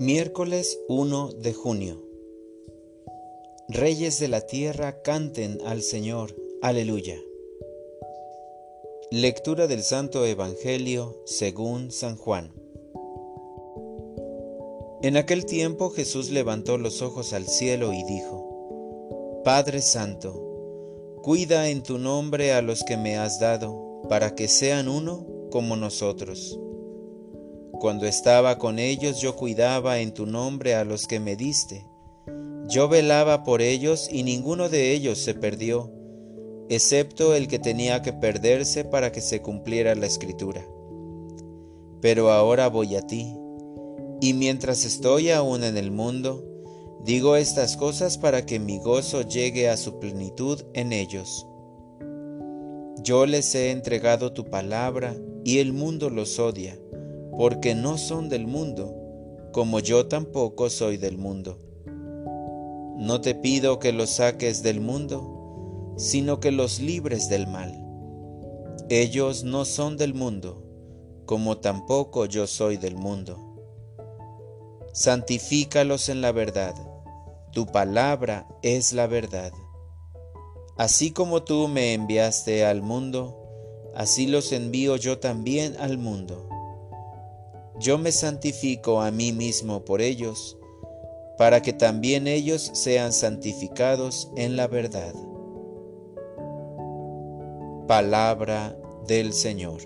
Miércoles 1 de junio. Reyes de la tierra canten al Señor. Aleluya. Lectura del Santo Evangelio según San Juan. En aquel tiempo Jesús levantó los ojos al cielo y dijo, Padre Santo, cuida en tu nombre a los que me has dado, para que sean uno como nosotros cuando estaba con ellos yo cuidaba en tu nombre a los que me diste. Yo velaba por ellos y ninguno de ellos se perdió, excepto el que tenía que perderse para que se cumpliera la escritura. Pero ahora voy a ti, y mientras estoy aún en el mundo, digo estas cosas para que mi gozo llegue a su plenitud en ellos. Yo les he entregado tu palabra, y el mundo los odia porque no son del mundo, como yo tampoco soy del mundo. No te pido que los saques del mundo, sino que los libres del mal. Ellos no son del mundo, como tampoco yo soy del mundo. Santifícalos en la verdad, tu palabra es la verdad. Así como tú me enviaste al mundo, así los envío yo también al mundo yo me santifico a mí mismo por ellos, para que también ellos sean santificados en la verdad. Palabra del Señor.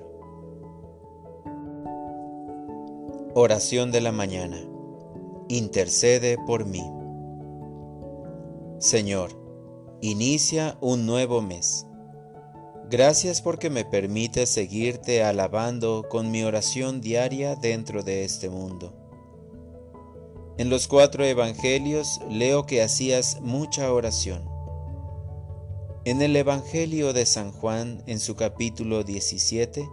Oración de la mañana. Intercede por mí. Señor, inicia un nuevo mes Gracias porque me permite seguirte alabando con mi oración diaria dentro de este mundo. En los cuatro evangelios leo que hacías mucha oración. En el Evangelio de San Juan, en su capítulo 17,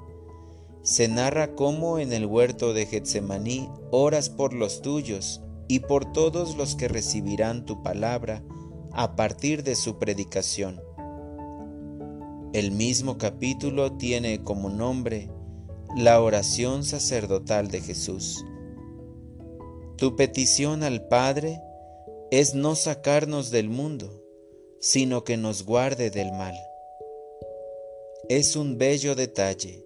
se narra cómo en el huerto de Getsemaní oras por los tuyos y por todos los que recibirán tu palabra a partir de su predicación el mismo capítulo tiene como nombre la oración sacerdotal de Jesús. Tu petición al Padre es no sacarnos del mundo, sino que nos guarde del mal. Es un bello detalle.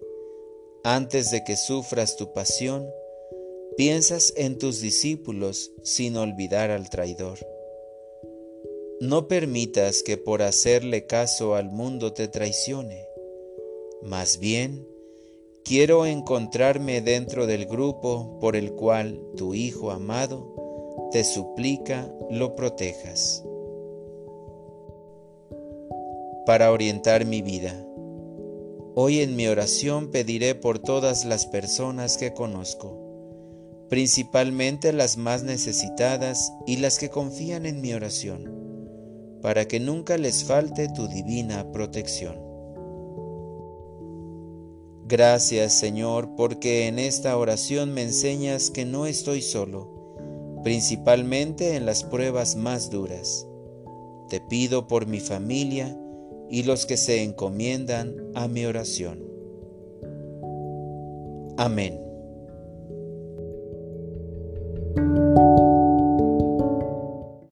Antes de que sufras tu pasión, piensas en tus discípulos sin olvidar al traidor. No permitas que por hacerle caso al mundo te traicione. Más bien, quiero encontrarme dentro del grupo por el cual tu Hijo amado te suplica lo protejas. Para orientar mi vida, hoy en mi oración pediré por todas las personas que conozco, principalmente las más necesitadas y las que confían en mi oración para que nunca les falte tu divina protección. Gracias Señor, porque en esta oración me enseñas que no estoy solo, principalmente en las pruebas más duras. Te pido por mi familia y los que se encomiendan a mi oración. Amén.